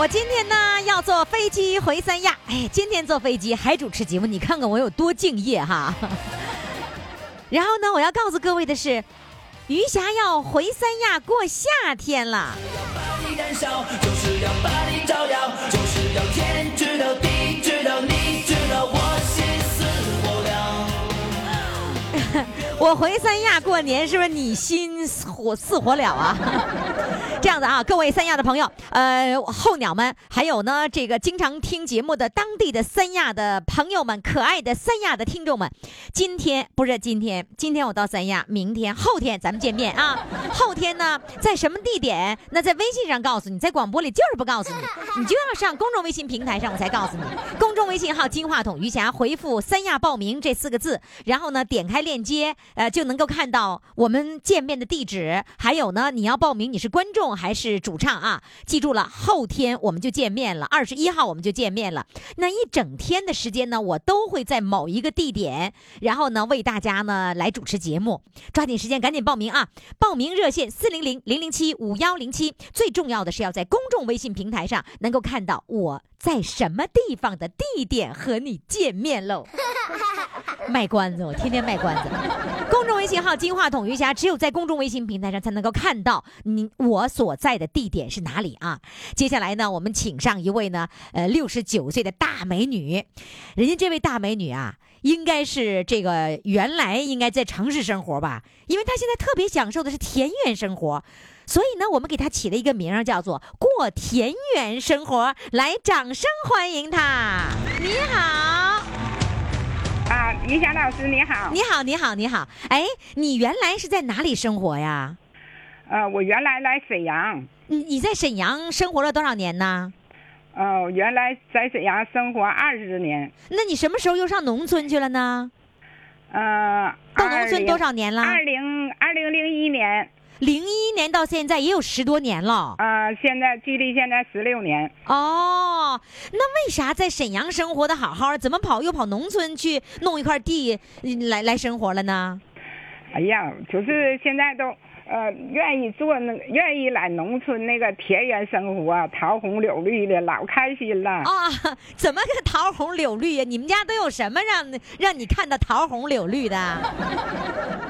我今天呢要坐飞机回三亚，哎，今天坐飞机还主持节目，你看看我有多敬业哈。然后呢，我要告诉各位的是，余霞要回三亚过夏天了。我回三亚过年，是不是你心火似火燎啊？这样子啊，各位三亚的朋友，呃，候鸟们，还有呢，这个经常听节目的当地的三亚的朋友们，可爱的三亚的听众们，今天不是今天，今天我到三亚，明天、后天咱们见面啊。后天呢，在什么地点？那在微信上告诉你，在广播里就是不告诉你，你就要上公众微信平台上，我才告诉你。公众微信号“金话筒余霞”，回复“三亚报名”这四个字，然后呢，点开链接，呃，就能够看到我们见面的地址。还有呢，你要报名，你是观众还是主唱啊？记住了，后天我们就见面了，二十一号我们就见面了。那一整天的时间呢，我都会在某一个地点，然后呢，为大家呢来主持节目。抓紧时间，赶紧报名啊！报名热线四零零零零七五幺零七。最重要的是要在公众微信平台上能够看到我在什么地方的地点和你见面喽。卖关子，我天天卖关子。公众微信号“金话筒余霞”，只有在公众微信平台上才能够看到你我所在的地点是哪里啊。接下来呢，我们请上一位呢，呃，六十九岁的大美女。人家这位大美女啊，应该是这个原来应该在城市生活吧，因为她现在特别享受的是田园生活。所以呢，我们给他起了一个名儿，叫做“过田园生活”。来，掌声欢迎他！你好。啊，于霞老师你好。你好，你好，你好。哎，你原来是在哪里生活呀？呃，我原来来沈阳，你你在沈阳生活了多少年呢？哦，原来在沈阳生活二十年。那你什么时候又上农村去了呢？呃，到农村多少年了？二零二零零一年。零一年到现在也有十多年了。啊、现在距离现在十六年。哦，那为啥在沈阳生活的好好的，怎么跑又跑农村去弄一块地嗯来来生活了呢？哎呀，就是现在都呃愿意做那个，愿意来农村那个田园生活，桃红柳绿的，老开心了。啊，怎么个桃红柳绿呀？你们家都有什么让让你看到桃红柳绿的？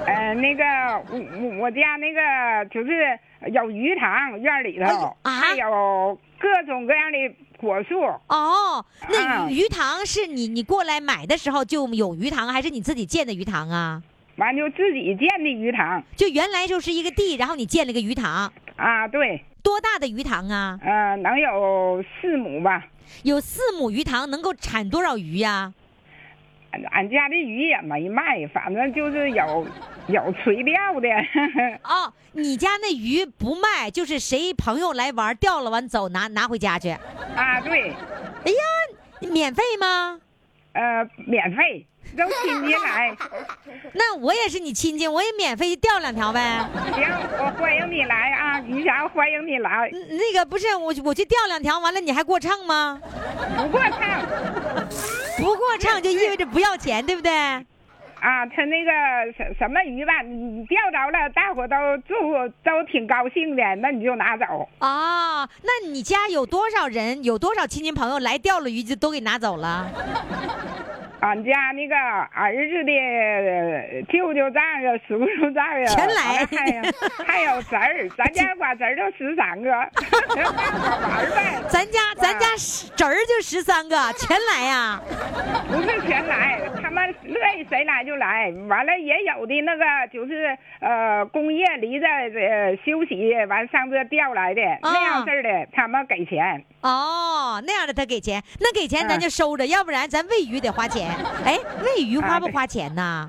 呃，那个我我我家那个就是有鱼塘，院里头、还有各种各样的果树。哦，那鱼塘是你你过来买的时候就有鱼塘，还是你自己建的鱼塘啊？完就自己建的鱼塘就原来就是一个地，然后你建了个鱼塘，啊，对，多大的鱼塘啊？呃，能有四亩吧。有四亩鱼塘，能够产多少鱼呀、俺俺家的鱼也没卖，反正就是有 有垂钓的。哦，你家那鱼不卖，就是谁朋友来玩钓了完走拿拿回家去。哎啊，对，哎呀，免费吗？呃，免费，都亲戚来。那我也是你亲戚，我也免费钓两条呗。行，我欢迎你来啊，于霞，欢迎你来。嗯那个不是我，我去钓两条，完了你还过秤吗？不过唱不过秤就意味着不要钱，对不对？啊，他那个什什么鱼吧，你你钓着了，大伙都祝都挺高兴的，那你就拿走。啊，那你家有多少人？有多少亲戚朋友来钓了鱼就都给拿走了？俺家那个儿子的呃舅舅丈啊、叔叔丈啊，全来还有还有 侄儿，咱家管侄儿就十三个，玩儿呗。咱家咱家侄儿就十三个，全来呀、不是全来，他们乐意谁来就来。完了也有的那个就是呃工业离着呃休息，完上这调来的、那样式儿的，他们给钱。哦，那样的他给钱，那给钱咱就收着，要不然咱喂鱼得花钱。哎，喂鱼花不花钱呐？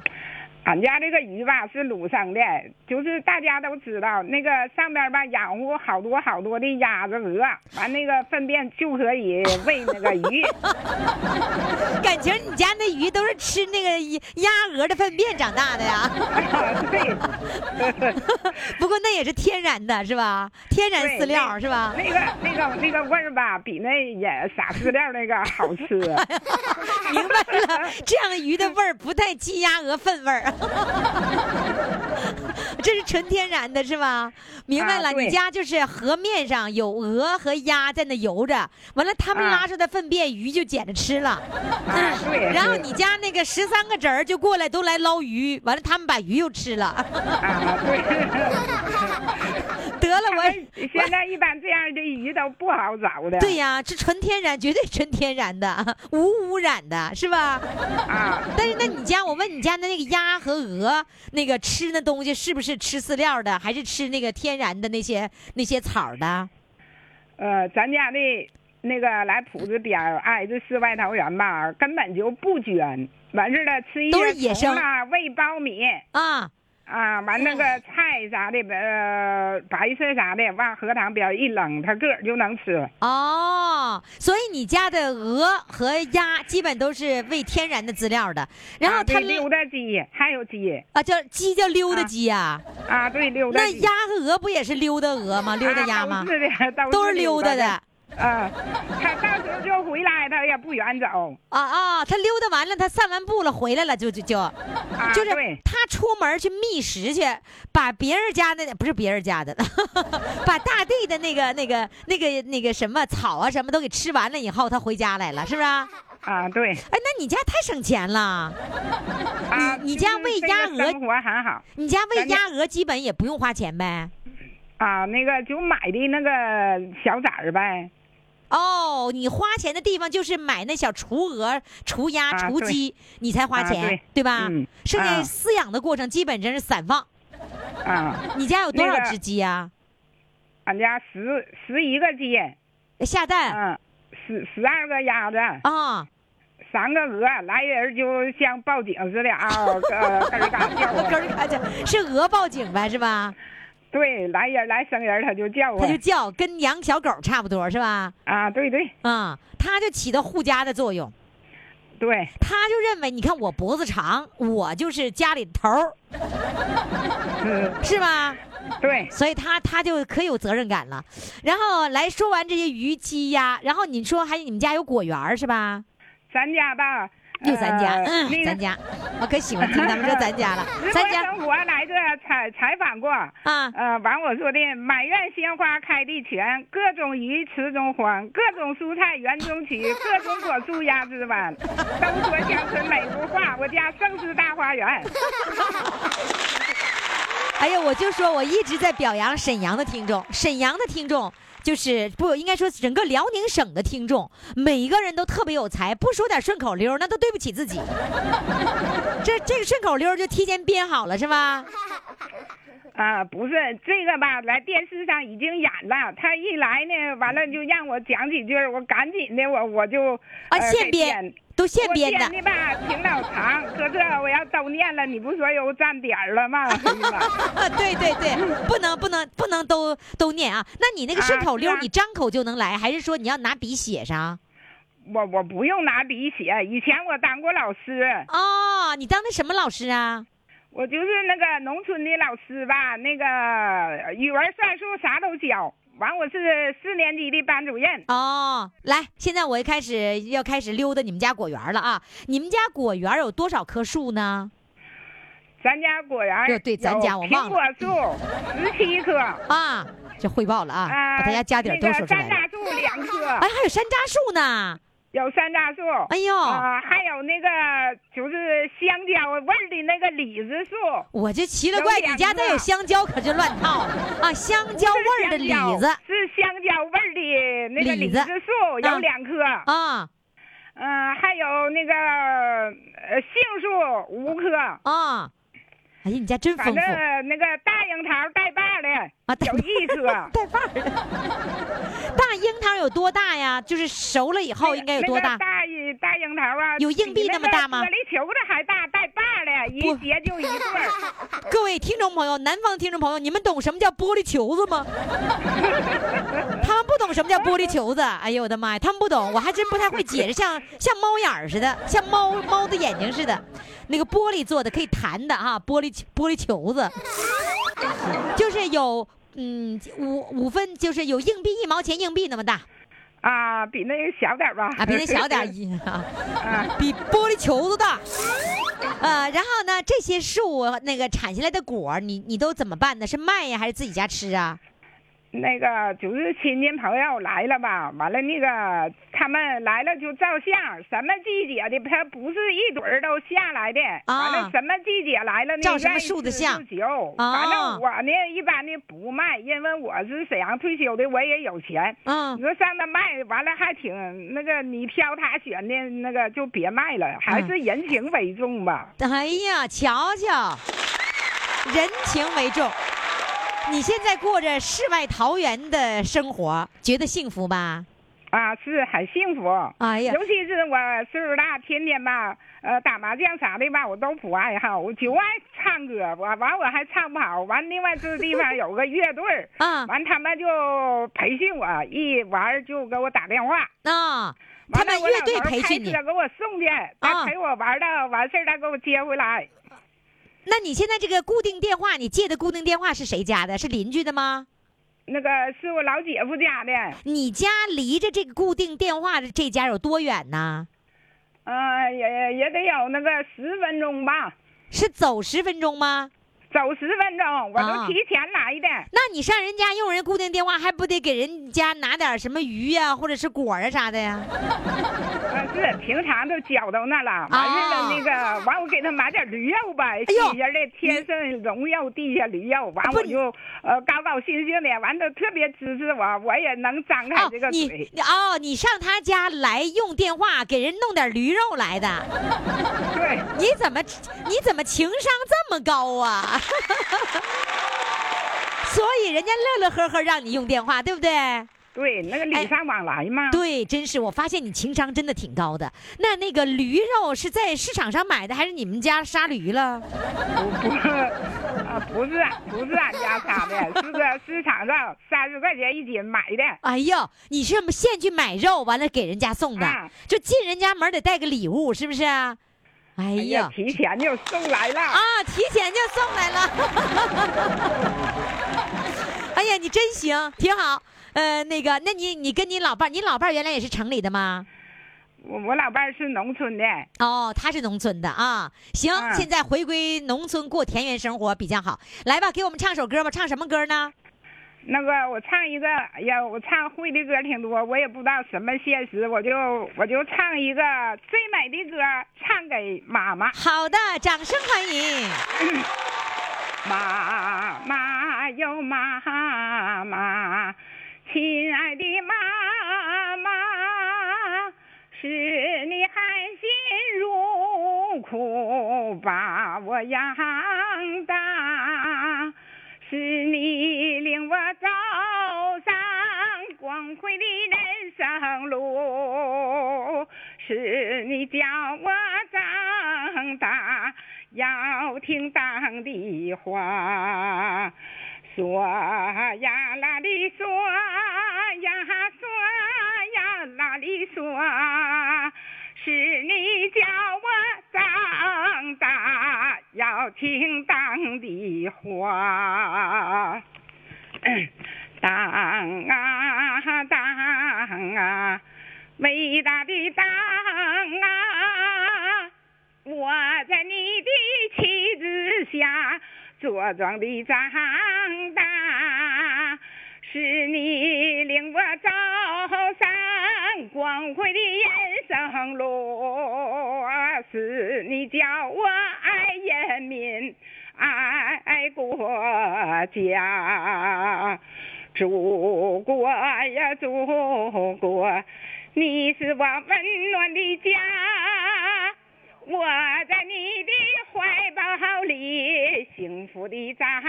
俺家这个鱼吧是卤生的，就是大家都知道那个上边吧养活好多好多的鸭子鹅，完那个粪便就可以喂那个鱼。感情你家那鱼都是吃那个鸭鹅的粪便长大的呀？对，不过那也是天然的，是吧？天然饲料是吧？那个那个那个味儿吧，比那也撒饲料那个好吃。明白了，这样鱼的味儿不带鸡鸭鹅粪味儿，这是纯天然的，是吧？明白了，啊你家就是河面上有鹅和鸭在那游着，完了他们啊拉出的粪便，鱼就捡着吃了。啊，对。然后你家那个十三个侄儿就过来都来捞鱼，完了他们把鱼又吃了。啊，对。我现在一般这样的鱼都不好找的。对呀，这纯天然，绝对纯天然的，无污染的，是吧？啊，但是那你家，我问你家的那个鸭和鹅，那个吃那东西是不是吃饲料的，还是吃那个天然的那些那些草的？呃，咱家的那个来铺子边儿挨着世外桃源吧，根本就不捐，完事儿了吃一都是野生虫啊，喂苞米啊，啊，完那个菜啥的，呃，白菜啥的，往荷塘边儿一扔，它个儿就能吃。哦，所以你家的鹅和鸭基本都是喂天然的饲料的，然后啊它对溜达鸡还有鸡啊叫鸡叫溜达鸡呀、啊，对溜达。那鸭和鹅不也是溜达鹅吗？溜达鸭吗是的，都都是溜达的。的。啊，他到时候就回来，他也不远走。啊啊！他溜达完了，他散完步了，回来了就就就，啊，就是他出门去觅食去，把别人家的不是别人家的，把大地的那个那个那个那个什么草啊什么都给吃完了以后，他回家来了，是不是？哎，啊，对。哎那你家太省钱了，啊，你家喂鸭鹅生活很好你家喂鸭鹅基本也不用花钱呗。啊，那个就买的那个小崽儿呗。哦，你花钱的地方就是买那小雏鹅、雏鸭、雏鸡，你才花啊钱，对吧？嗯剩下啊饲养的过程基本上是散放。啊，你家有多少只鸡呀、俺家十十一个鸡，下蛋嗯，十十二个鸭子，啊？三个鹅，来人就像报警似的啊，咯，咯儿嘎叫咯啊。儿嘎叫，是鹅报警呗，是吧？对，来人来生人，他就叫啊它就。叫，跟养小狗差不多，是吧？啊，对对啊、它就起到护家的作用。对，他就认为，你看我脖子长，我就是家里的头儿，嗯，是吧？对。所以他他就可有责任感了。然后来说完这些鱼鸡鸭，然后你说还你们家有果园是吧？咱家吧，又咱家，呃嗯，咱家，我可喜欢听咱们说咱家了，咱家生活来这采采访过，啊，呃，完我说的满院鲜花开的全，各种鱼池中欢，各种蔬菜园中取，各种果树压枝弯，都说乡村美如画，我家盛世大花园。哎呀，我就说我一直在表扬沈阳的听众，沈阳的听众。就是不应该说整个辽宁省的听众，每一个人都特别有才，不说点顺口溜，那都对不起自己。这这个顺口溜就提前编好了是吧？啊，不是这个吧，来电视上已经演了，他一来呢，完了就让我讲几句，我赶紧的，我我就啊，现编都现我编的。的吧，挺老长，可这我要都念了，你不说又站点了吗？啊，对对对，不能不能不能都都念啊。那你那个顺口溜，你张口就能来，还是说你要拿笔写上？我我不用拿笔写，以前我当过老师，哦，你当的什么老师啊？我就是那个农村的老师吧，那个语文、算术啥都教。完，我是四年级的班主任。哦，来，现在我一开始要开始溜达你们家果园了啊！你们家果园有多少棵树呢？咱家果园哟对咱家我忘了苹果树 十七棵，啊，这汇报了啊，呃，把大家家底儿都说出来了。山楂树两 棵，哎，还有山楂树呢！有山楂树。哎呦，啊，还有那个就是香蕉味儿的那个李子树，我就奇了怪，你家再有香蕉可就乱套了。啊！香蕉味儿的李子。是香蕉味儿的那个李子树有啊。两棵，啊。嗯，还有那个呃杏树五棵，啊！哎呀，你家真丰反正那个大樱桃带把儿的啊！带有一棵，带把儿的。大樱桃有多大呀？就是熟了以后应该有多大那个？大大樱桃啊，有硬币那么大吗玻璃球子还大，带把儿的，一玻，结就一对儿。各位听众朋友，南方听众朋友，你们懂什么叫玻璃球子吗？他们不懂什么叫玻璃球子。哎呦我的妈呀，他们不懂，我还真不太会解释，像像猫眼儿似的，像猫猫的眼睛似的，那个玻璃做的可以弹的哈，玻璃玻璃球子，就是有嗯五五分，就是有硬币一毛钱硬币那么大啊，比那个小点儿吧。啊，比那小点儿一 啊。啊，比玻璃球子大。呃，然后呢，这些树那个产下来的果，你你都怎么办呢？是卖呀，还是自己家吃啊？那个就是亲戚朋友来了吧，完了那个他们来了就照相，什么季节的，他不是一堆儿都下来的。啊完了什么季节来了呢？照什么树的相反正我呢一般的不卖，因为我是沈阳退休的，我也有钱。嗯你说上那卖完了还挺那个，你挑他选的那个就别卖了，还是人情为重吧。哎呀，瞧瞧，人情为重。你现在过着世外桃源的生活，觉得幸福吧？啊，是很幸福。哎呀尤其是我岁数大，天天吧，呃，打麻将啥的吧，我都不爱好，我就爱唱歌。我完我还唱不好，完另外这地方有个乐队儿 啊完他们就培训我，一玩儿就给我打电话。啊，他完了们乐队我老头儿培训你开车，给我送去，他陪我玩到完事儿，再给我接回来。那你现在这个固定电话，你借的固定电话是谁家的？是邻居的吗？那个是我老姐夫家的，你家离着这个固定电话的这家有多远呢？呃，也也得有那个十分钟吧，是走十分钟吗？走十分钟，我啊都提前来的。那你上人家用人固定电话，还不得给人家拿点什么鱼呀、或者是果啊啥的呀？啊，是平常都搅到那了，完事了那个，完我给他买点驴肉吧，哎呦新鲜的天上荣耀地下驴肉，完我就呃高高兴兴的，完都特别支持我，我也能张开这个你嘴。你哦，你上他家来用电话给人弄点驴肉来的，对，你怎么你怎么情商这么高啊？所以人家乐乐呵呵让你用电话，对不对？对，那个礼尚往来嘛。对，真是，我发现你情商真的挺高的。那那个驴肉是在市场上买的，还是你们家杀驴了？不是，啊不是不是俺家杀的，是在市场上三十块钱一斤买的。哎呀，你是现去买肉，完了给人家送的，啊就进人家门得带个礼物，是不是啊？哎哎呀呀，，提前就送来了。啊，提前就送来了。哎呀，你真行，挺好。呃，那个，那你你跟你老伴儿，你老伴儿原来也是城里的吗？我我老伴儿是农村的，哦，他是农村的啊。行，嗯现在回归农村过田园生活比较好。来吧，给我们唱首歌吧，唱什么歌呢？那个我唱一个，哎呀，我唱会的歌挺多，我也不知道什么现实，我就我就唱一个最美的歌，唱给妈妈。好的，掌声欢迎。妈妈哟妈妈，亲爱的妈妈，是你含辛茹苦把我养大，是你领我走上光辉的人生路，是你教我长大要听党的话。说呀啦哩说呀说呀啦哩说，是你教我长大要听党的话。党啊党啊，伟大的党啊！我在你的旗帜下茁壮的长大，是你领我走上光辉的人生路，是你教我爱人民、爱国家。祖国呀，祖国，你是我温暖的家。我在你的怀抱里幸福的长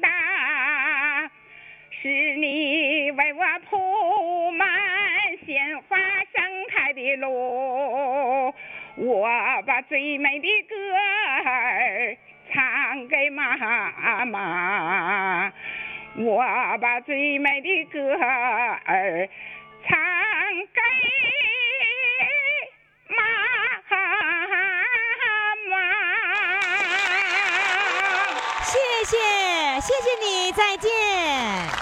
大，是你为我铺满鲜花盛开的路，我把最美的歌儿唱给妈妈，我把最美的歌儿唱给妈妈。谢谢，谢谢你，再见。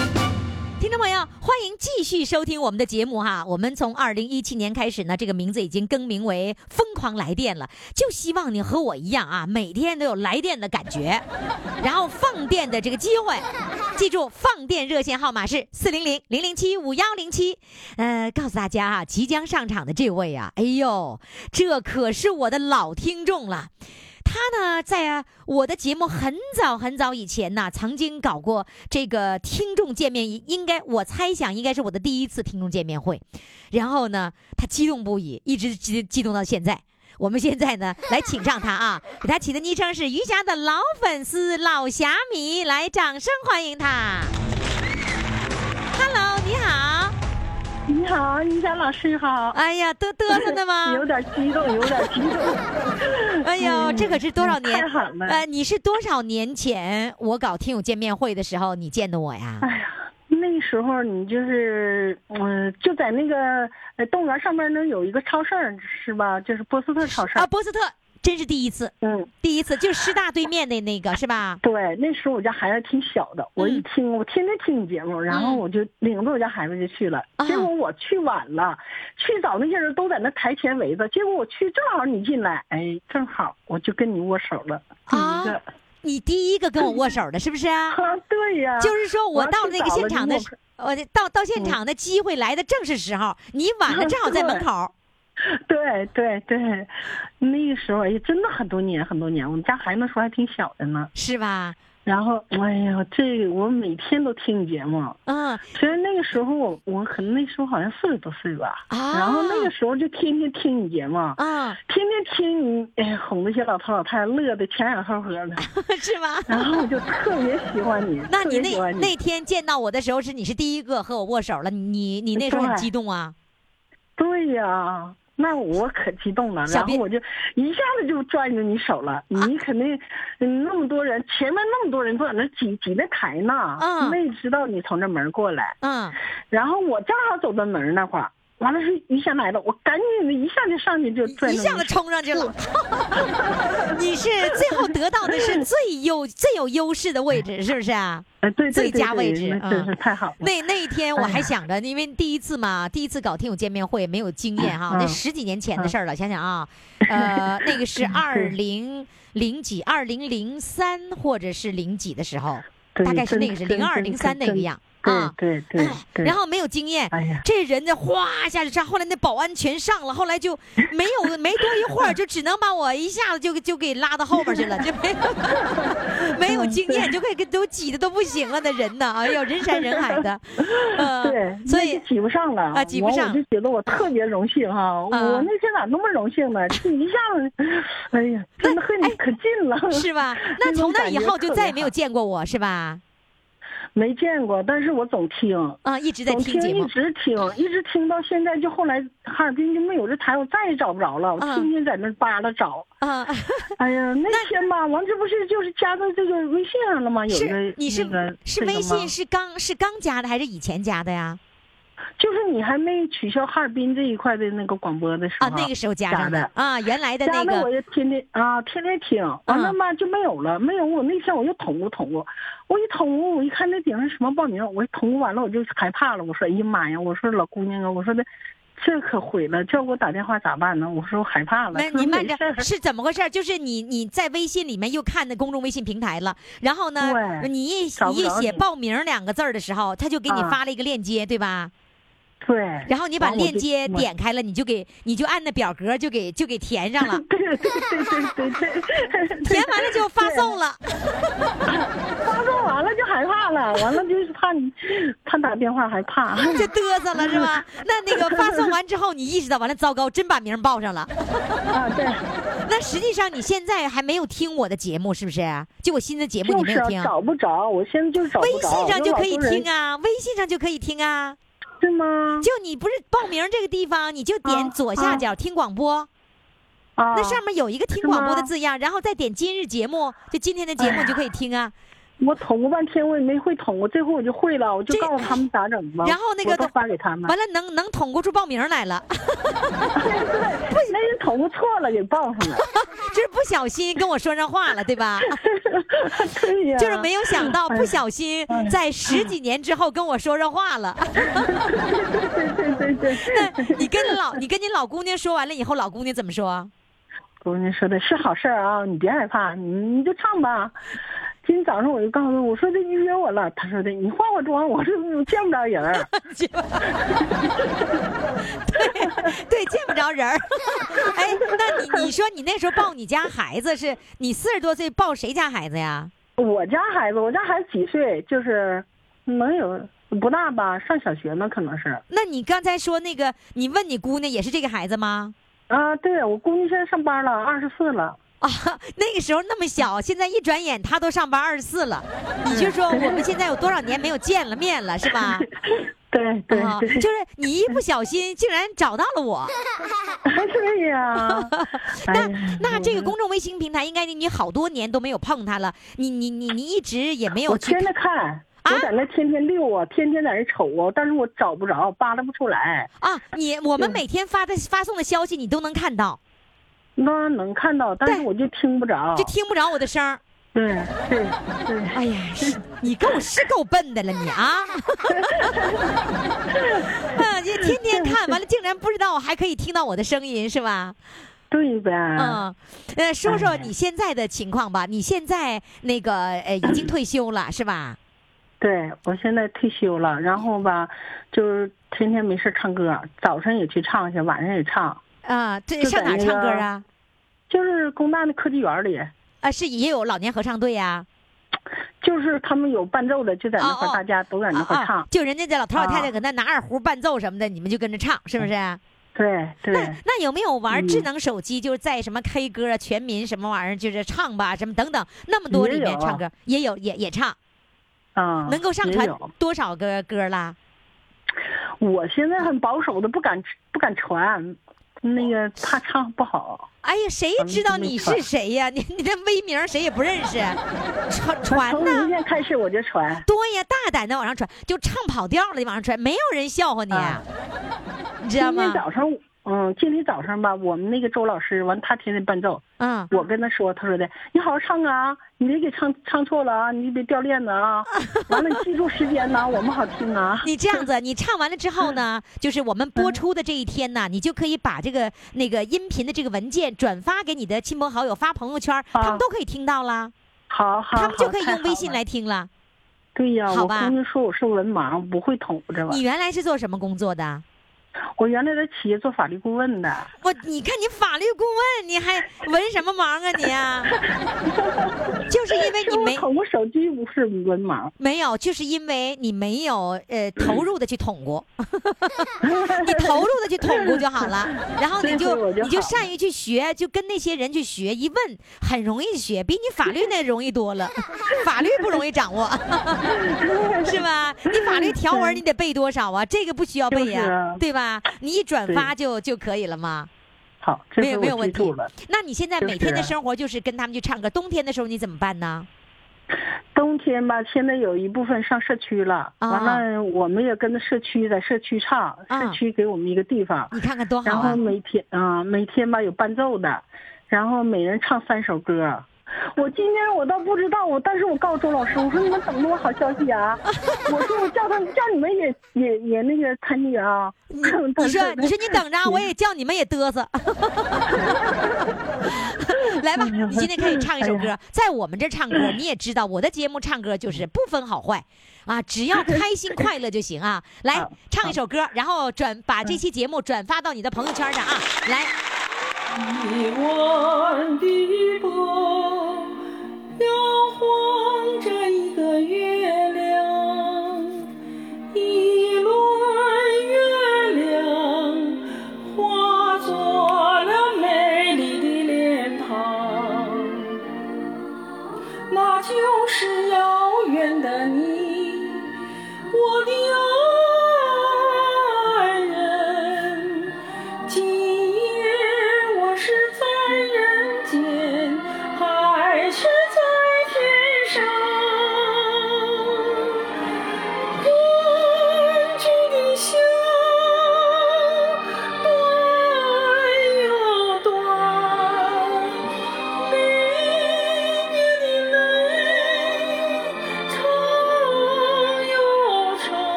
继续收听我们的节目哈。我们从二零一七年开始呢，这个名字已经更名为“疯狂来电”了。就希望你和我一样啊，每天都有来电的感觉，然后放电的这个机会。记住，放电热线号码是四零零零零七五幺零七。呃，告诉大家啊，即将上场的这位啊，哎呦，这可是我的老听众了。他呢，在我的节目很早很早以前呢，曾经搞过这个听众见面，应该我猜想应该是我的第一次听众见面会。然后呢，他激动不已，一直激激动到现在。我们现在呢，来请上他啊，给他起的昵称是余霞的老粉丝、老侠迷，来掌声欢迎他。Hello，你好，于霞老师好。哎呀，嘚嘚瑟的吗？有点激动，有点激动。哎呦，这可是多少年？太好了。呃，你是多少年前我搞听友见面会的时候你见的我呀？哎呀，那时候你就是，嗯、就在那个呃动物园上面那有一个超市是吧？就是波斯特超市。啊，波斯特真是第一次，嗯，第一次就师大对面的那个是吧？对，那时候我家孩子挺小的，我一听，我天天听你节目，然后我就领着我家孩子就去了。啊结果我去晚了，去早那些人都在那台前围着，结果我去正好你进来，哎，正好我就跟你握手了，第一个。啊你第一个跟我握手的是不是啊？啊，对呀，就是说我到那个现场的我到到现场的机会来的正是时候，你晚了正好在门口。对对对，那个时候也，真的很多年很多年，我们家孩子那时候还挺小的呢。是吧？然后，哎呀，这个我每天都听你节目。嗯，其实那个时候我我可能那时候好像四十多岁吧，啊然后那个时候就天天听你节目，啊，天天听你，哎，哄那些老头老太太乐的前仰后合的，是吗？然后我就特别喜欢你，那你那那天见到我的时候，是你是第一个和我握手了，你你那时候很激动啊？对呀，那我可激动了，然后我就一下子就拽着你手了。你肯定，嗯，那么多人，前面那么多人都在那挤挤那台呢，嗯没知道你从这门过来。嗯，然后我正好走到门那块儿，完了是于霞来了，我赶紧的一下就上去就攥一下子。冲上去了。你是最后得到的是最优最有优势的位置，是不是啊？呃，对对最佳位置那真是嗯太好了。那那一天我还想着，因为第一次嘛，第一次搞听友见面会没有经验哈，嗯那十几年前的事儿了。想想啊，呃，那个是二零零几、二零零三或者是零几的时候，大概是那个是真零二零三那个样啊。对对 对。然后没有经验，哎呀这人家哗一下就上，后来那保安全上了，后来就没有 没多一会儿，就只能把我一下子就就给拉到后边去了，就没有没有经验，就可以给都挤的都不行了的人呢，哎呦，人山人海的，呃，对，所以挤不上了啊挤不上就觉得我特别荣幸哈，我那天咋那么荣幸呢？这一下子，哎呀，真的和你可近了，是吧？那从那以后就再也没有见过我，是吧？没见过，但是我总听。啊，一直在总听，一听节目，直听，一直听到现在，就后来哈尔滨就没有这台，我再也找不着了。我啊天天在那扒拉找。啊，哎呀，那天吧，完这不是就是加到这个微信上了吗？有一个是你是那个是微信是刚是刚加的还是以前加的呀？就是你还没取消哈尔滨这一块的那个广播的时候啊，那个时候加上加的。啊，原来的那个。我就天天啊，天天听，完了嘛就没有了，没有我那天我又捅咕捅咕，我一捅咕，我一看那顶上什么报名，我一捅咕完了我就害怕了，我说哎呀妈呀，我说老姑娘啊，我说的这可毁了，叫我打电话咋办呢？我说我害怕了，说那你慢着是怎么回事？就是你你在微信里面又看那公众微信平台了，然后呢，你一你。一写报名两个字儿的时候，他就给你啊。发了一个链接，对吧？对。然后你把链接点开了，你就给你就按那表格就给就给填上了，对对对对对对，填完了就发送了。发送完了就害怕了，完了就是怕你怕打电话害怕。就嘚瑟了是吧？那那个发送完之后，你意识到完了，糟糕，真把名报上了。啊，对，那实际上你现在还没有听我的节目，是不是？就我新的节目你就是啊没有听？找不着，我现在就是找不微。信上就可以听啊，啊，微信上就可以听啊。是吗？就你不是报名这个地方，你就点啊左下角听广播，啊，那上面有一个听广播的字样，然后再点今日节目，就今天的节目你就可以听啊。我捅过半天，我也没会捅过，这回我就会了，我就告诉他们咋整吧。然后那个都发给他们。完了能能捅咕出报名来了，对，那人捅过错了，给报上了。就是不小心跟我说上话了，对吧？对呀，就是没有想到哎不小心在十几年之后跟我说上话了。对对对对。那你跟老你跟你老姑娘说完了以后，老姑娘怎么说？姑娘说的是好事儿啊，你别害怕，你你就唱吧。今天早上我就告诉他，我说他预约我了，他说的你化化妆，我说我见不着人儿。对对，见不着人儿。哎，那你你说你那时候抱你家孩子是你四十多岁抱谁家孩子呀？我家孩子，我家孩子几岁？就是能有不大吧，上小学呢，可能是。那你刚才说那个，你问你姑娘也是这个孩子吗？啊，对我姑娘现在上班了，二十四了。啊，那个时候那么小，现在一转眼他都上班二十四了，你就说我们现在有多少年没有见了面了，是吧？对对就是你一不小心竟然找到了我，对呀。哎那呀那这个公众微信平台应该你好多年都没有碰它了，你你你你一直也没有去我天天看，我在那天天溜啊，天天在那瞅啊，但是我找不着，扒拉不出来。啊，你我们每天发的发送的消息你都能看到，那能看到，但是我就听不着。就听不着我的声儿。对对对，哎呀，是你够是够笨的了你啊！啊，你天天看完了，竟然不知道我还可以听到我的声音是吧？对呗。嗯，呃，说说哎你现在的情况吧。你现在那个呃已经退休了是吧？对我现在退休了，然后吧，就是天天没事唱歌，早上也去唱去，晚上也唱，啊，这上哪唱歌啊？就是工大的科技园里，啊，是也有老年合唱队呀、就是他们有伴奏的，就在那块儿，大家都在那啊。块儿唱。啊，就人家这老头老太太啊搁那拿二胡伴奏什么的，你们就跟着唱，是不是？对对那，那有没有玩嗯智能手机，就是在什么 K 歌啊、全民什么玩意儿，就是唱吧什么等等，那么多里面唱歌也有也也唱，啊，能够上传多少个歌啦？我现在很保守的，不敢不敢传，那个怕唱不好。哎呀，谁知道你是谁呀？你你这微名谁也不认识，传传从呢明？天开始我就传。对呀，大胆的往上传，就唱跑调了就往上传，没有人笑话你，啊你知道今天吗？早上，嗯，今天早上吧，我们那个周老师完，他天天伴奏，嗯，我跟他说，他说的，你好好唱啊，你别给唱唱错了啊，你别掉链子啊，完了你记住时间呐，我们好听啊。你这样子，你唱完了之后呢，就是我们嗯播出的这一天呢，你就可以把这个那个音频的这个文件转发给你的亲朋好友，发朋友圈，他们都可以听到了，好好，他们就可以用微信来听了。对呀，我好吧姑娘说我是文盲，不会捅这玩你意儿。原来是做什么工作的？我原来在企业做法律顾问的，我你看你法律顾问，你还文什么盲啊你啊？就是因为你没我捅过手机，不是文盲。没有，就是因为你没有呃投入的去捅过，你投入的去捅过就好了，然后你就你就善于去学，就跟那些人去学，一问很容易学，比你法律那容易多了，法律不容易掌握，是吧？你法律条文你得背多少啊？这个不需要背就是呀、啊对吧？你一转发就就可以了吗？好，这没有没有问题。那你现在每天的啊生活就是跟他们去唱歌，冬天的时候你怎么办呢？冬天吧，现在有一部分上社区了，啊完了我们也跟着社区在社区唱，啊社区给我们一个地方，你看看多好啊！然后每天啊、每天吧有伴奏的，然后每人唱三首歌。我今天我倒不知道，我但是我告诉周老师，我说你们等着我好消息啊！我说我叫他们叫你们也也也那个参与啊！你你说你说你等着啊，我也叫你们也嘚瑟。来吧，你今天可以唱一首歌，在我们这唱歌，你也知道，我的节目唱歌就是不分好坏啊，只要开心 快乐就行啊。来唱一首歌，然后转把这期节目转发到你的朋友圈上啊。来，一弯的波摇晃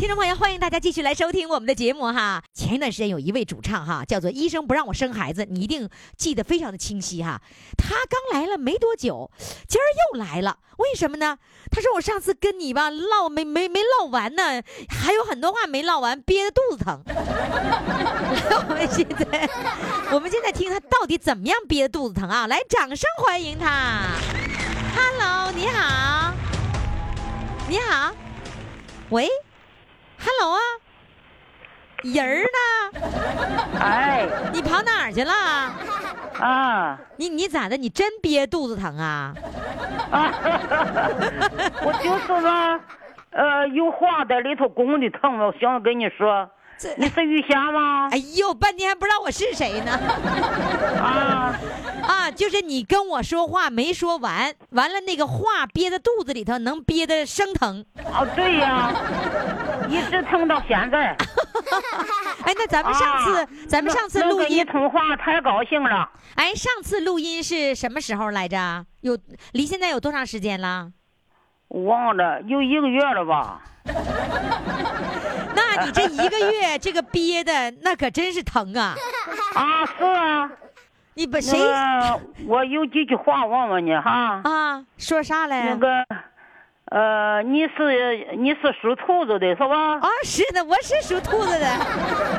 听众朋友，欢迎大家继续来收听我们的节目哈。前一段时间有一位主唱哈，叫做“医生不让我生孩子”，你一定记得非常的清晰哈。他刚来了没多久，今儿又来了，为什么呢？他说我上次跟你吧唠没没没唠完呢，还有很多话没唠完，憋得肚子疼。我们现在，我们现在听他到底怎么样憋得肚子疼啊！来，掌声欢迎他。Hello，你好，你好，喂。Hello 啊，人儿呢？哎你跑哪儿去了？啊你你咋的？你真憋肚子疼啊？啊！我就是嘛，呃，有话在里头拱的疼，我想跟你说，这你是玉霞吗？哎呦，半天还不知道我是谁呢。啊啊，就是你跟我说话没说完，完了那个话憋在肚子里头，能憋得生疼。啊，对呀，一直疼到现在。哎，那咱们上次，啊咱们上次录音，通话太高兴了。哎，上次录音是什么时候来着？有离现在有多长时间了？忘了有一个月了吧？那你这一个月这个憋的，那可真是疼啊！啊，是啊。你把谁，我有几句话问问你哈。啊？说啥来？那个，呃，你是你是属兔子的是吧？啊，是的，我是属兔子的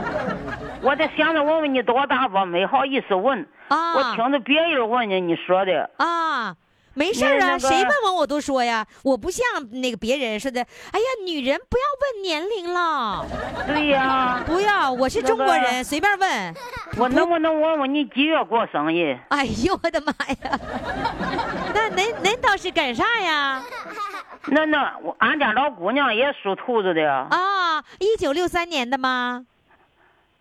我在想着问问你多大吧，没好意思问。啊。我听着别人问你，你说的。啊，没事儿啊，谁问我我都说呀。我不像那个别人似的，哎呀，女人不要问年龄了，对呀，不要，我是中国人，随便问。我能不能问问你几月过生日？哎呦，我的妈呀！那您您倒是干啥呀？那那我俺家老姑娘也属兔子的呀。啊，一九六三年的吗？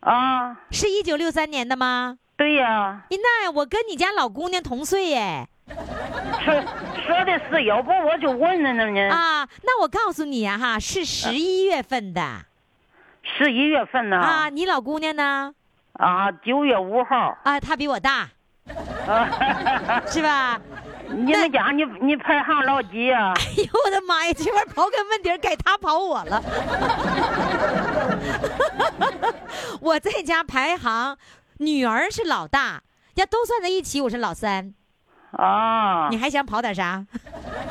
啊，是一九六三年的吗？对呀，那我跟你家老姑娘同岁耶。说 说的是，要不我就问了呢呢。啊，那我告诉你呀、哈，是十一月份的十一月份呢。啊。你老姑娘呢？啊，九月五号。啊，她比我大，啊，是吧？你们家你你排行老几呀、哎呦我的妈呀，这玩意刨根问底儿，该他刨我了。我在家排行，女儿是老大，要都算在一起，我是老三。啊你还想跑点啥？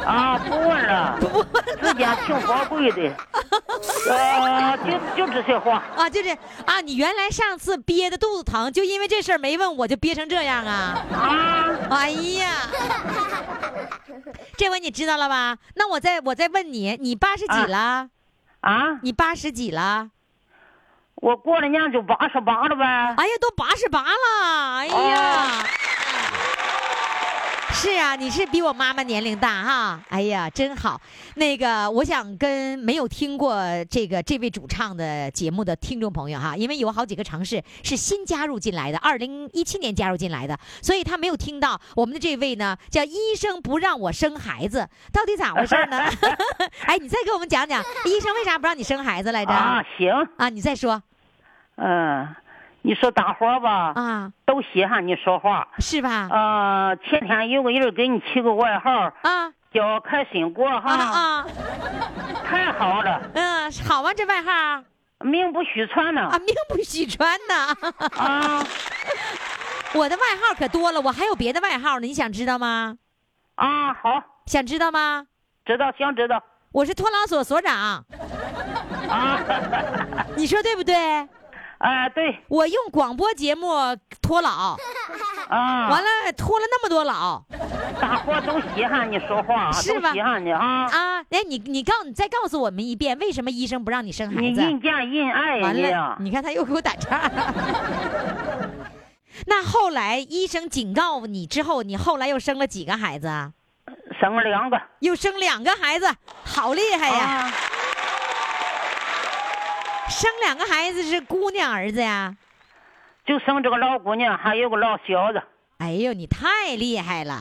啊，不问了，不时间挺宝贵的，呃，就就这些话。啊，就是啊，你原来上次憋的肚子疼，就因为这事儿没问我就憋成这样啊？啊，哎呀，这回你知道了吧？那我再我再问你，你八十几了？啊，你八十几了？我过了年就八十八了呗。哎呀，都八十八了！哎呀，是啊，你是比我妈妈年龄大哈。哎呀，真好。那个，我想跟没有听过这个这位主唱的节目的听众朋友哈，因为有好几个城市是新加入进来的，二零一七年加入进来的，所以他没有听到我们的这位呢叫医生不让我生孩子，到底咋回事呢？哎，你再给我们讲讲，医生为啥不让你生孩子来着？啊，行，啊，你再说嗯，你说大伙儿吧，啊，都稀罕你说话。是吧？呃，前天有个人给你起个外号啊叫开心果啊哈，啊，太好了，嗯，好吗，这外号名不虚传呢。啊，名不虚传呢。啊 我的外号可多了，我还有别的外号呢，你想知道吗？啊，好，想知道吗？知道想知道我是托老所所长，啊，你说对不对？哎，对我用广播节目托老，啊，完了托了那么多老大伙儿都稀罕你说话，是吧都稀罕你啊。啊！哎，你你告你再告诉我们一遍，为什么医生不让你生孩子？你人见人爱呀完了你看他又给我打岔。那后来医生警告你之后，你后来又生了几个孩子啊？生了两个又生两个孩子，好厉害呀！啊，生两个孩子是姑娘儿子呀？就生这个老姑娘，还有个老小子。哎呦，你太厉害了！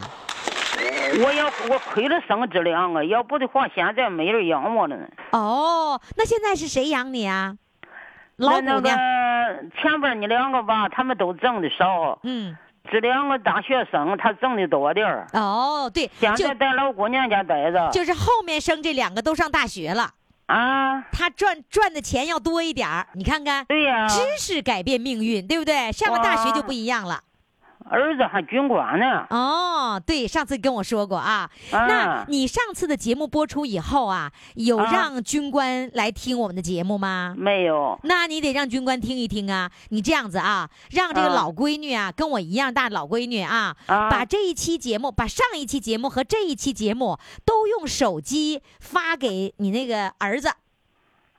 我要我亏了生这两个，要不的话，现在没人养我了呢。哦，那现在是谁养你啊？老姑那那个娘，前边那两个吧，他们都挣的少，嗯，这两个大学生他挣的多点儿。哦，对，现在在老姑娘家待着。就是后面生这两个都上大学了，啊，他赚赚的钱要多一点儿。你看看，对呀、知识改变命运，对不对？上了大学就不一样了。儿子还军官呢。哦，对，上次跟我说过啊。啊那你上次的节目播出以后啊，有啊让军官来听我们的节目吗？没有。那你得让军官听一听啊！你这样子啊，让这个啊老闺女啊，跟我一样大的老闺女啊，啊把这一期节目，把上一期节目和这一期节目都用手机发给你那个儿子，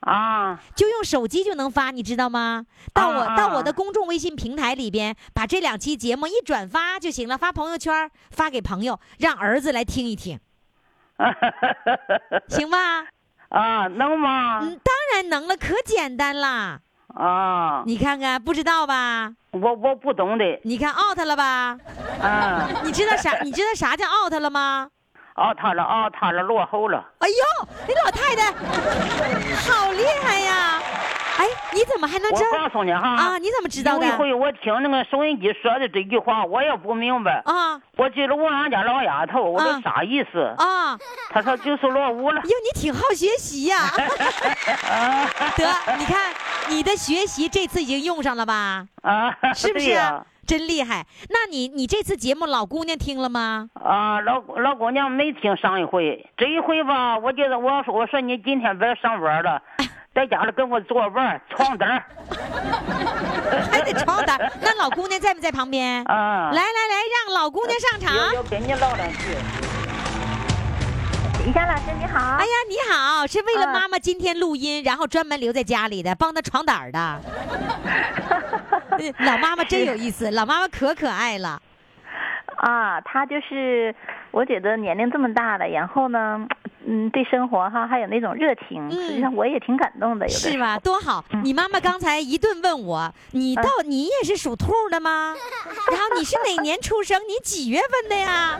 啊就用手机就能发，你知道吗？到我、到我的公众微信平台里边，把这两期节目一转发就行了，发朋友圈，发给朋友，让儿子来听一听，行吧？啊，能吗？嗯，当然能了，可简单啦！啊，你看看，不知道吧？我我不懂的。你看 out 了吧？啊，你知道啥？你知道啥叫 out 了吗？啊，他了啊，他了，落后了。哎呦，你老太太 好厉害呀！哎，你怎么还能我知道告诉你哈，啊？你怎么知道的有一？回我听那个收音机说的这句话，我也不明白。啊我记得问俺家老丫头，我啊说啥意思？啊！她说就是落伍了。哟，你挺好学习呀、啊 得，你看你的学习这次已经用上了吧？啊，是不对是？呀真厉害！那你你这次节目老姑娘听了吗？啊，老老姑娘没听上一回，这一回吧，我觉得我说我说你今天别上班了，在家里跟我做伴床单儿 还得床单儿。那老姑娘在不在旁边？啊，来来来，让老姑娘上场。要要跟你唠两句。于霞老师你好。哎呀，你好，是为了啊妈妈今天录音，然后专门留在家里的，帮她床单儿的。呃 老妈妈真有意思，老妈妈可可爱了。啊，他就是，我觉得年龄这么大了，然后呢，嗯，对生活哈还有那种热情，嗯实际上我也挺感动的，有的是吧？？多好！嗯你妈妈刚才一顿问我，你到你也是属兔的吗？然后你是哪年出生？你几月份的呀？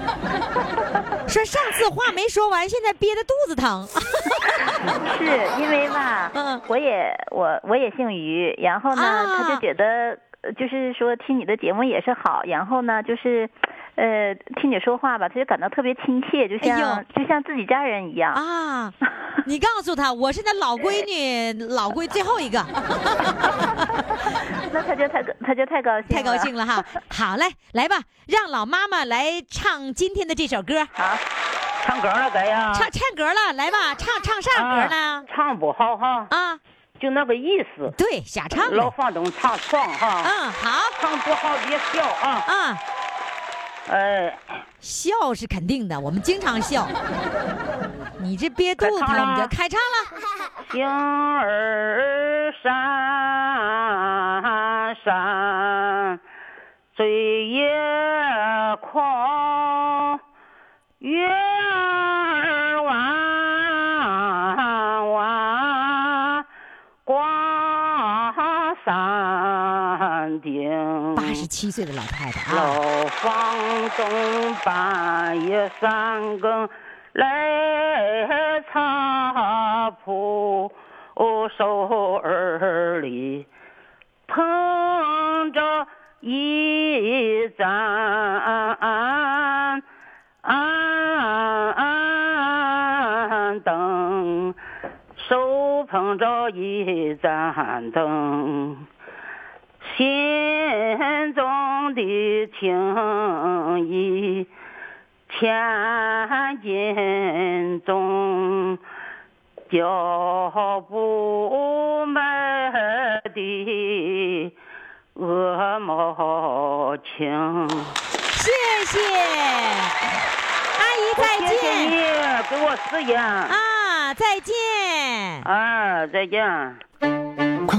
说上次话没说完，现在憋得肚子疼。是因为吧，嗯我也我我也姓于，然后呢，啊他就觉得，呃就是说听你的节目也是好，然后呢，就是。呃，听你说话吧，他就感到特别亲切，就像、哎就像自己家人一样。啊，你告诉他 我是他老闺女，老闺最后一个，那他就太他就太高兴了，太高兴了哈。好嘞，来吧，让老妈妈来唱今天的这首歌。好，唱歌了该呀？唱唱歌了，来吧，唱唱啥歌呢？唱不好哈，啊，就那个意思。对，瞎唱。老房东唱唱哈。嗯，好。唱不好别笑啊。啊。哎，笑是肯定的，我们经常笑。你这憋肚子疼，你就开唱了。星儿闪闪，醉夜空，七岁的老太太啊。老房东半夜三更。来擦铺手儿里，捧着一盏灯，手捧着一盏灯，心中的情意。千斤重，脚步迈的鹅毛情。谢谢，阿姨再见。谢谢你给我时间啊，再见。啊，再见。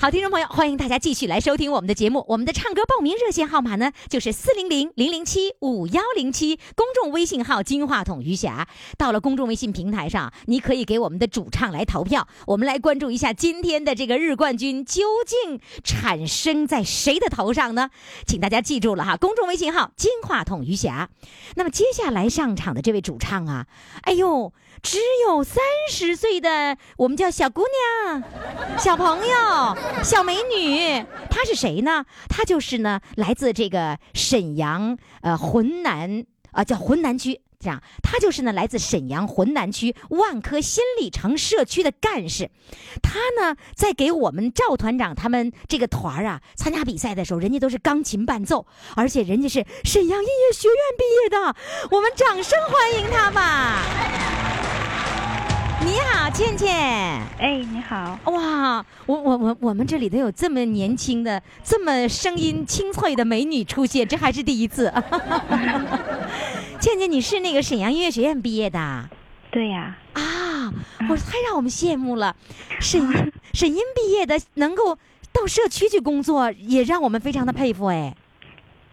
好，听众朋友，欢迎大家继续来收听我们的节目。我们的唱歌报名热线号码呢，就是四零零零零七五幺零七，公众微信号“金话筒余霞”。到了公众微信平台上，你可以给我们的主唱来投票。我们来关注一下今天的这个日冠军究竟产生在谁的头上呢？请大家记住了哈，公众微信号“金话筒余霞”。那么接下来上场的这位主唱啊，哎呦。只有三十岁的，我们叫小姑娘、小朋友、小美女，她是谁呢？她就是呢，来自这个沈阳呃浑南啊、叫浑南区。这样，他就是呢，来自沈阳浑南区万科新里程社区的干事。他呢，在给我们赵团长他们这个团啊参加比赛的时候，人家都是钢琴伴奏，而且人家是沈阳音乐学院毕业的。我们掌声欢迎他吧！你好，倩倩。哎，你好。哇，我我我我们这里头有这么年轻的、这么声音清脆的美女出现，这还是第一次。倩倩，你是那个沈阳音乐学院毕业的？对呀。啊，我太让我们羡慕了。沈 沈音毕业的能够到社区去工作，也让我们非常的佩服哎。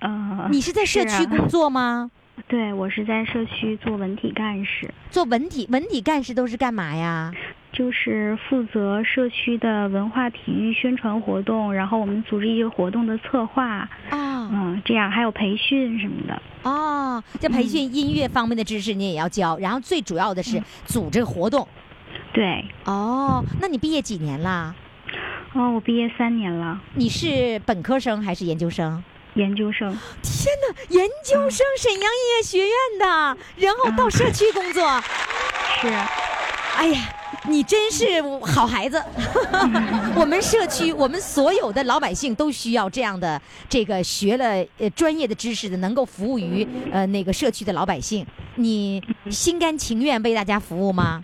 嗯。你是在社区工作吗？对，我是在社区做文体干事。做文体文体干事都是干嘛呀？就是负责社区的文化体育宣传活动，然后我们组织一些活动的策划啊，嗯，这样还有培训什么的。哦，这培训音乐方面的知识你也要教，然后最主要的是组织活动。对。哦，那你毕业几年了？哦，我毕业三年了。你是本科生还是研究生？研究生，天哪！研究生，沈阳音乐学院的，然后到社区工作，是。哎呀，你真是好孩子。我们社区，我们所有的老百姓都需要这样的这个学了呃专业的知识的，能够服务于呃那个社区的老百姓。你心甘情愿为大家服务吗？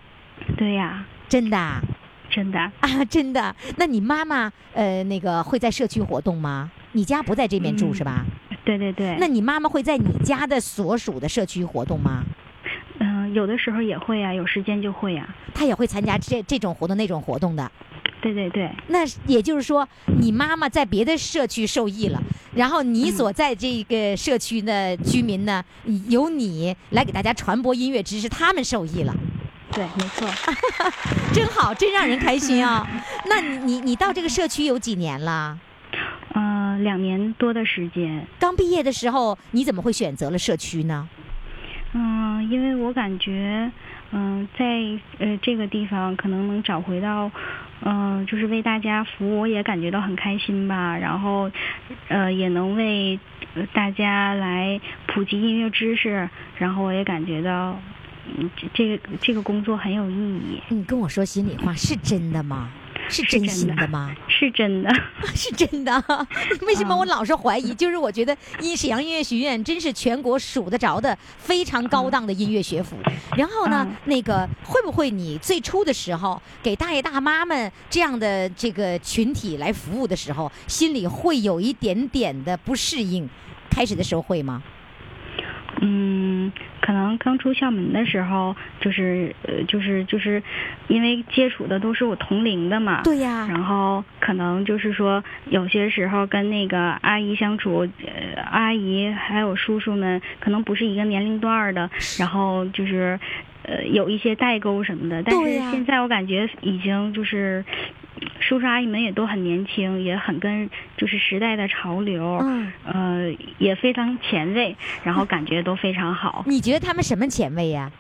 对呀，真的，真的啊，真的。那你妈妈呃那个会在社区活动吗？你家不在这边住、嗯、是吧？对对对。那你妈妈会在你家的所属的社区活动吗？嗯、呃，有的时候也会啊，有时间就会啊。她也会参加这这种活动那种活动的。对对对。那也就是说，你妈妈在别的社区受益了，然后你所在这个社区的居民呢，由你来给大家传播音乐知识，他们受益了。对，没错。真好，真让人开心啊！那你你你到这个社区有几年了？呃，两年多的时间。刚毕业的时候，你怎么会选择了社区呢？嗯，因为我感觉，嗯、在呃这个地方可能能找回到，嗯、就是为大家服务，我也感觉到很开心吧。然后，呃，也能为呃大家来普及音乐知识，然后我也感觉到，嗯，这这个这个工作很有意义。你跟我说心里话，是真的吗？是真心的吗？是真的，是真的。为什么我老是怀疑？就是我觉得音沈阳音乐学院真是全国数得着的非常高档的音乐学府。然后呢，那个会不会你最初的时候给大爷大妈们这样的这个群体来服务的时候，心里会有一点点的不适应？开始的时候会吗？嗯，可能刚出校门的时候，就是呃，就是就是，因为接触的都是我同龄的嘛。对呀。然后可能就是说，有些时候跟那个阿姨相处，呃，阿姨还有叔叔们可能不是一个年龄段儿的，然后就是。呃，有一些代沟什么的，但是现在我感觉已经就是叔叔阿姨们也都很年轻，也很跟就是时代的潮流，嗯呃，也非常前卫，然后感觉都非常好。你觉得他们什么前卫呀、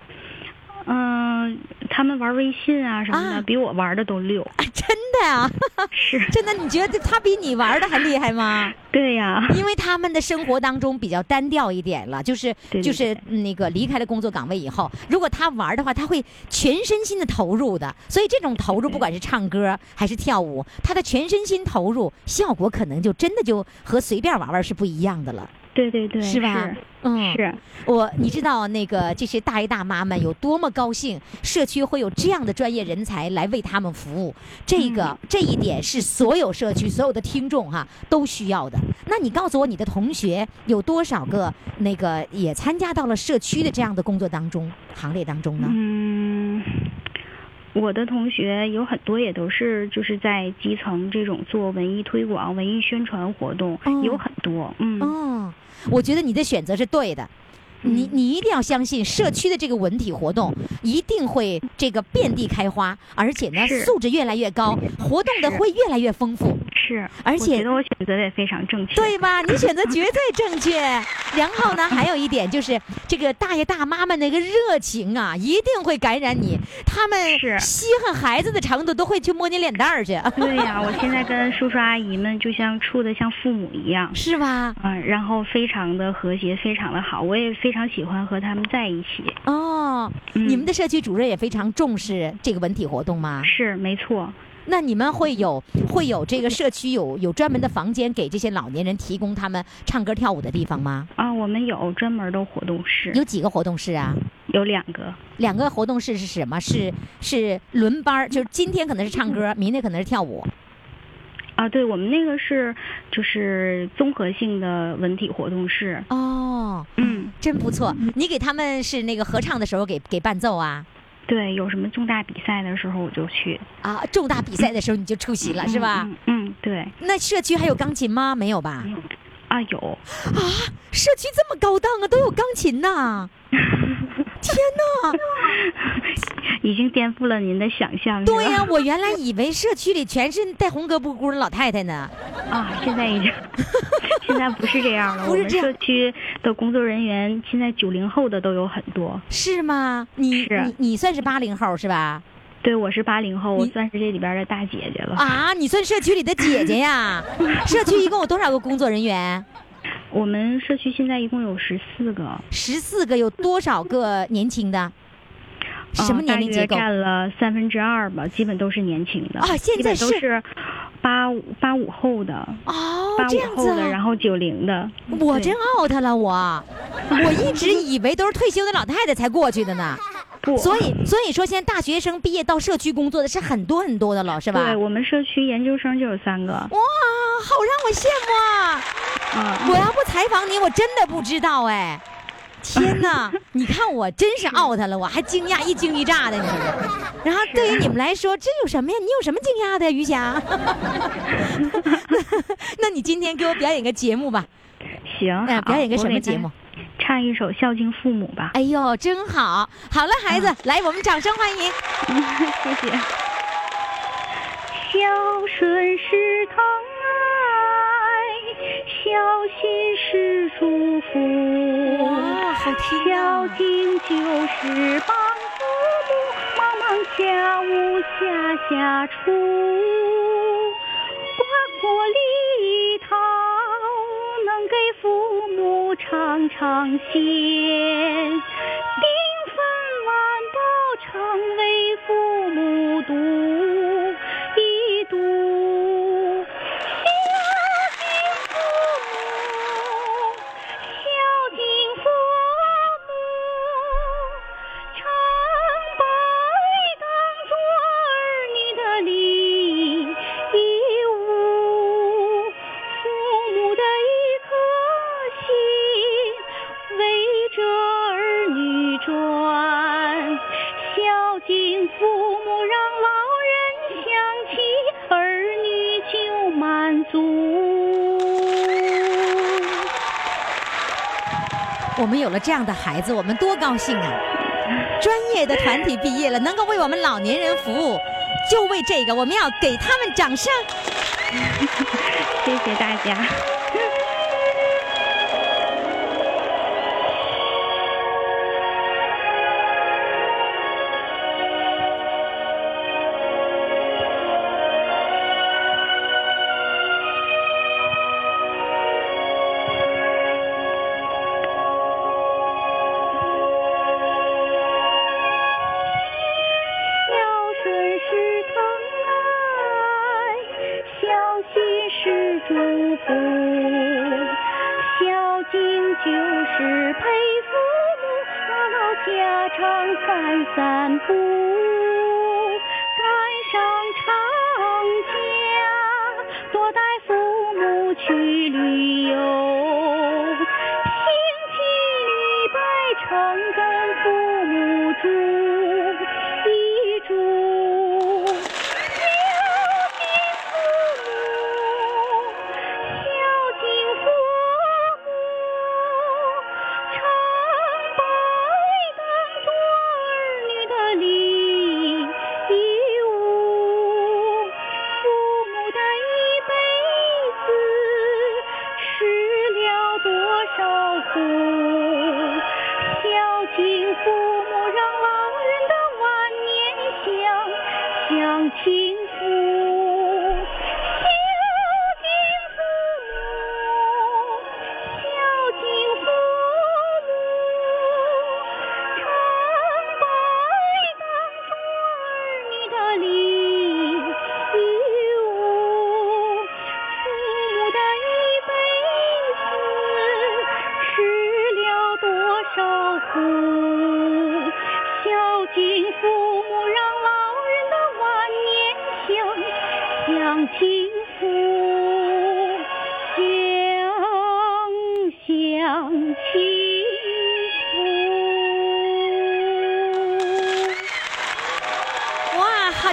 嗯、他们玩微信啊什么的，比我玩的都溜。真的呀？是真的？你觉得他比你玩的还厉害吗？对呀，因为他们的生活当中比较单调一点了，就是就是那个离开了工作岗位以后，如果他玩的话，他会全身心的投入的。所以这种投入，不管是唱歌还是跳舞，他的全身心投入，效果可能就真的就和随便玩玩是不一样的了。对对对，是吧？嗯，是我，你知道那个这些大爷大妈们有多么高兴，社区会有这样的专业人才来为他们服务，这个、嗯这一点是所有社区所有的听众哈、都需要的。那你告诉我，你的同学有多少个那个也参加到了社区的这样的工作当中行列当中呢？嗯，我的同学有很多也都是就是在基层这种做文艺推广、文艺宣传活动，有很多。嗯，哦，我觉得你的选择是对的。你你一定要相信社区的这个文体活动一定会这个遍地开花，而且呢素质越来越高，活动的会越来越丰富。是，而且我觉得我选择的也非常正确。对吧？你选择绝对正确。然后呢，还有一点就是这个大爷大妈们那个热情啊，一定会感染你。他们是稀罕孩子的程度都会去摸你脸蛋儿去。对呀、我现在跟叔叔阿姨们就像处的像父母一样，是吧？嗯，然后非常的和谐，非常的好，我也非常喜欢和他们在一起。哦，你们的社区主任也非常重视这个文体活动吗？是，没错。那你们会有会有这个社区有有专门的房间给这些老年人提供他们唱歌跳舞的地方吗？啊，我们有专门的活动室，有几个活动室啊？有两个。两个活动室是什么？是是轮班儿，就是今天可能是唱歌，明天可能是跳舞。啊，对，我们那个是就是综合性的文体活动室。哦，嗯，真不错。你给他们是那个合唱的时候给给伴奏啊？对，有什么重大比赛的时候我就去。啊，重大比赛的时候你就出席了、是吧？嗯嗯，对。那社区还有钢琴吗？没有吧？啊，有。啊，社区这么高档啊，都有钢琴呐！天哪！已经颠覆了您的想象。对呀、我原来以为社区里全是戴红胳膊箍的老太太呢。啊，现在已经，现在不是这样了。不是这样社区的工作人员现在九零后的都有很多。是吗？你是你你算是八零后是吧？对，我是八零后，我算是这里边的大姐姐了。啊，你算社区里的姐姐呀？社区一共有多少个工作人员？我们社区现在一共有十四个。十四个，有多少个年轻的？什么年龄结构？占了三分之二吧，基本都是年轻的啊现在是都是八五八五后的哦八五这样子啊后的，然后九零的。我真 out 了，我我一直以为都是退休的老太太才过去的呢。不所以所以说现在大学生毕业到社区工作的是很多很多的了，是吧？对我们社区研究生就有三个。哇，好让我羡慕啊！啊我要不采访你，我真的不知道哎。天哪！你看我真是 out 了，我还惊讶一惊一乍的，你。然后对于你们来说，这有什么呀？你有什么惊讶的呀，于霞？那你今天给我表演个节目吧。行，表演个什么节目？唱一首《孝敬父母》吧。哎呦，真好！好了，孩子，来，我们掌声欢迎。谢谢。孝顺是疼爱祝福。哇，好听孝！敬就是帮父母忙忙家务下下厨，瓜果梨桃能给父母尝尝鲜，订饭碗饱常为我们有了这样的孩子，我们多高兴啊！专业的团体毕业了，能够为我们老年人服务，就为这个，我们要给他们掌声。谢谢大家。家常散散步，赶上长假多带父母去旅游，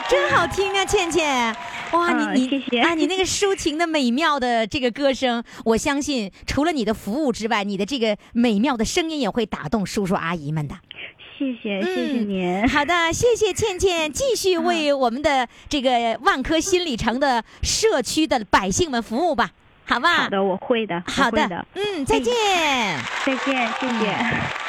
哇，真好听啊，倩倩。哇，嗯你你谢谢啊，你那个抒情的美妙的这个歌声，我相信除了你的服务之外，你的这个美妙的声音也会打动叔叔阿姨们的。谢谢谢谢您。好的，谢谢倩倩，继续为我们的这个万科新里程的社区的百姓们服务吧，好吧？好的，我会的，我好的，嗯，再见。再见，谢谢。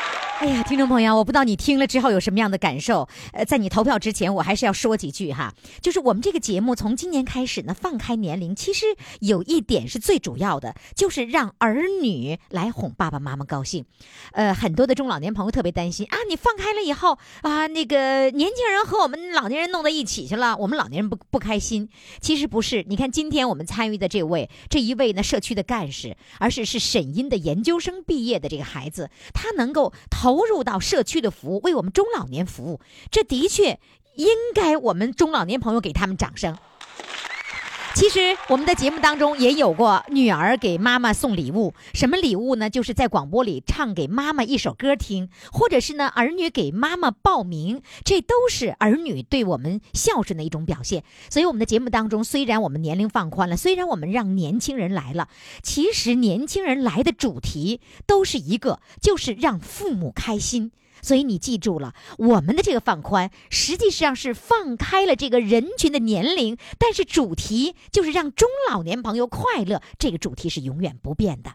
哎呀，听众朋友，我不知道你听了之后有什么样的感受。呃，在你投票之前，我还是要说几句哈。就是我们这个节目从今年开始呢，放开年龄，其实有一点是最主要的，就是让儿女来哄爸爸妈妈高兴。呃，很多的中老年朋友特别担心啊，你放开了以后啊，那个年轻人和我们老年人弄到一起去了，我们老年人不不开心。其实不是，你看今天我们参与的这位这一位呢，社区的干事，而是是沈阴的研究生毕业的这个孩子，他能够投投入到社区的服务，为我们中老年服务，这的确应该我们中老年朋友给他们掌声。其实我们的节目当中也有过女儿给妈妈送礼物，什么礼物呢？就是在广播里唱给妈妈一首歌听，或者是呢儿女给妈妈报名，这都是儿女对我们孝顺的一种表现。所以我们的节目当中，虽然我们年龄放宽了，虽然我们让年轻人来了，其实年轻人来的主题都是一个，就是让父母开心。所以你记住了，我们的这个放宽实际上是放开了这个人群的年龄，但是主题就是让中老年朋友快乐，这个主题是永远不变的。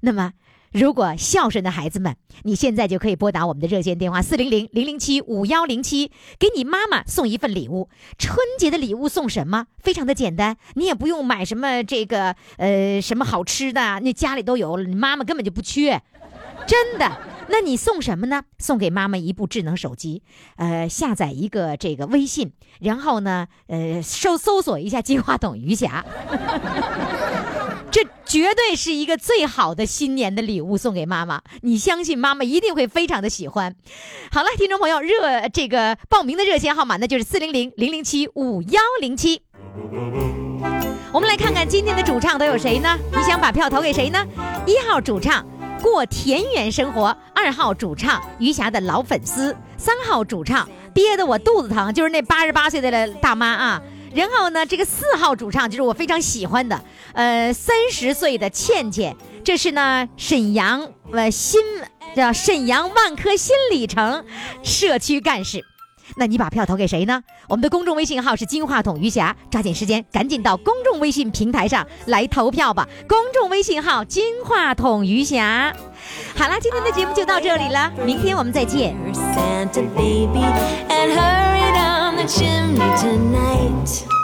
那么，如果孝顺的孩子们，你现在就可以拨打我们的热线电话四零零零零七五幺零七，给你妈妈送一份礼物。春节的礼物送什么？非常的简单，你也不用买什么这个呃什么好吃的，那家里都有，你妈妈根本就不缺，真的。那你送什么呢？送给妈妈一部智能手机，呃，下载一个这个微信，然后呢，呃，搜搜索一下金话筒余霞。这绝对是一个最好的新年的礼物送给妈妈，你相信妈妈一定会非常的喜欢。好了，听众朋友，热这个报名的热线号码呢就是四零零零零七五幺零七。我们来看看今天的主唱都有谁呢？你想把票投给谁呢？一号主唱过田园生活，二号主唱余霞的老粉丝，三号主唱憋得我肚子疼，就是那八十八岁的大妈啊。然后呢，这个四号主唱就是我非常喜欢的，呃，三十岁的倩倩，这是呢沈阳呃新叫沈阳万科新里程社区干事。那你把票投给谁呢？我们的公众微信号是金话筒余霞，抓紧时间，赶紧到公众微信平台上来投票吧。公众微信号金话筒余霞。好啦，今天的节目就到这里了，明天我们再见。Santa baby and hurry down the chimney tonight.